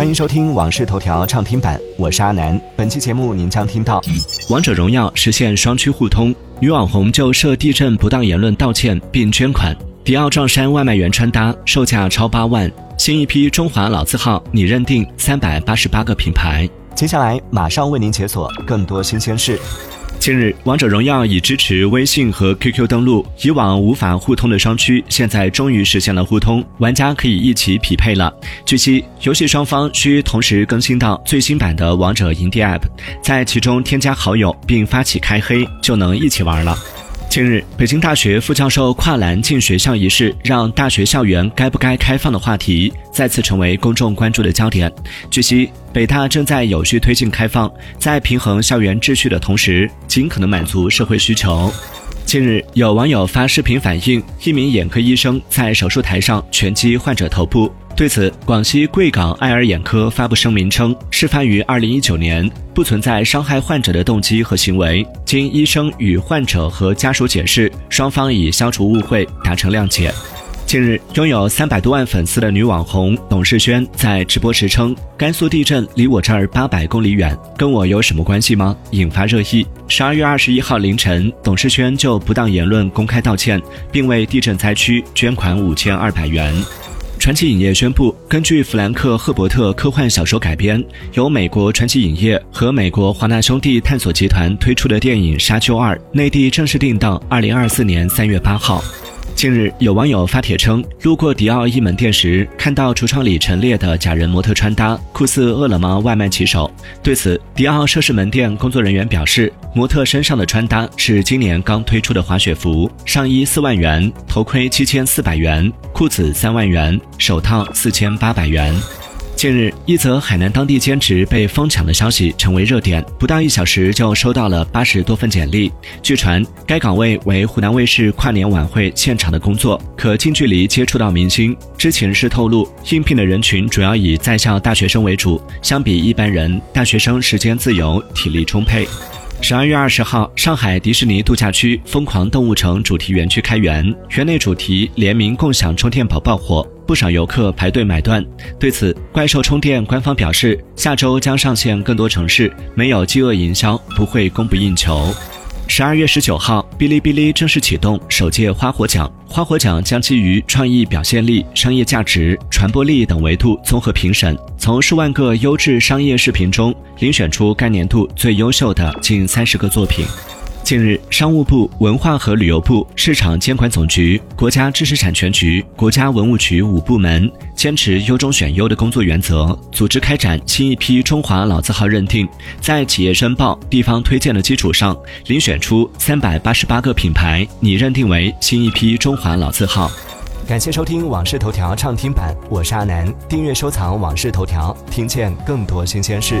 欢迎收听《往事头条》畅听版，我是阿南。本期节目您将听到：王者荣耀实现双区互通，女网红就涉地震不当言论道歉并捐款；迪奥撞衫外卖员穿搭售价超八万；新一批中华老字号你认定三百八十八个品牌。接下来马上为您解锁更多新鲜事。近日，王者荣耀已支持微信和 QQ 登录，以往无法互通的双区，现在终于实现了互通，玩家可以一起匹配了。据悉，游戏双方需同时更新到最新版的王者营地 App，在其中添加好友并发起开黑，就能一起玩了。近日，北京大学副教授跨栏进学校一事，让大学校园该不该开放的话题再次成为公众关注的焦点。据悉，北大正在有序推进开放，在平衡校园秩序的同时，尽可能满足社会需求。近日，有网友发视频反映，一名眼科医生在手术台上拳击患者头部。对此，广西贵港爱尔眼科发布声明称，事发于二零一九年，不存在伤害患者的动机和行为。经医生与患者和家属解释，双方已消除误会，达成谅解。近日，拥有三百多万粉丝的女网红董世轩在直播时称：“甘肃地震离我这儿八百公里远，跟我有什么关系吗？”引发热议。十二月二十一号凌晨，董世轩就不当言论公开道歉，并为地震灾区捐款五千二百元。传奇影业宣布，根据弗兰克·赫伯特科幻小说改编，由美国传奇影业和美国华纳兄弟探索集团推出的电影《沙丘二》内地正式定档二零二四年三月八号。近日，有网友发帖称，路过迪奥一门店时，看到橱窗里陈列的假人模特穿搭，酷似饿了么外卖骑手。对此，迪奥涉事门店工作人员表示，模特身上的穿搭是今年刚推出的滑雪服，上衣四万元，头盔七千四百元，裤子三万元，手套四千八百元。近日，一则海南当地兼职被疯抢的消息成为热点，不到一小时就收到了八十多份简历。据传，该岗位为湖南卫视跨年晚会现场的工作，可近距离接触到明星。知情人士透露，应聘的人群主要以在校大学生为主，相比一般人，大学生时间自由，体力充沛。十二月二十号，上海迪士尼度假区疯狂动物城主题园区开园，园内主题联名共享充电宝爆火，不少游客排队买断。对此，怪兽充电官方表示，下周将上线更多城市，没有饥饿营销，不会供不应求。十二月十九号，哔哩哔哩正式启动首届花火奖。花火奖将基于创意表现力、商业价值、传播力等维度综合评审，从数万个优质商业视频中遴选出该年度最优秀的近三十个作品。近日，商务部、文化和旅游部、市场监管总局、国家知识产权局、国家文物局五部门坚持优中选优的工作原则，组织开展新一批中华老字号认定，在企业申报、地方推荐的基础上，遴选出三百八十八个品牌，拟认定为新一批中华老字号。感谢收听《往事头条》畅听版，我是阿南。订阅收藏《往事头条》，听见更多新鲜事。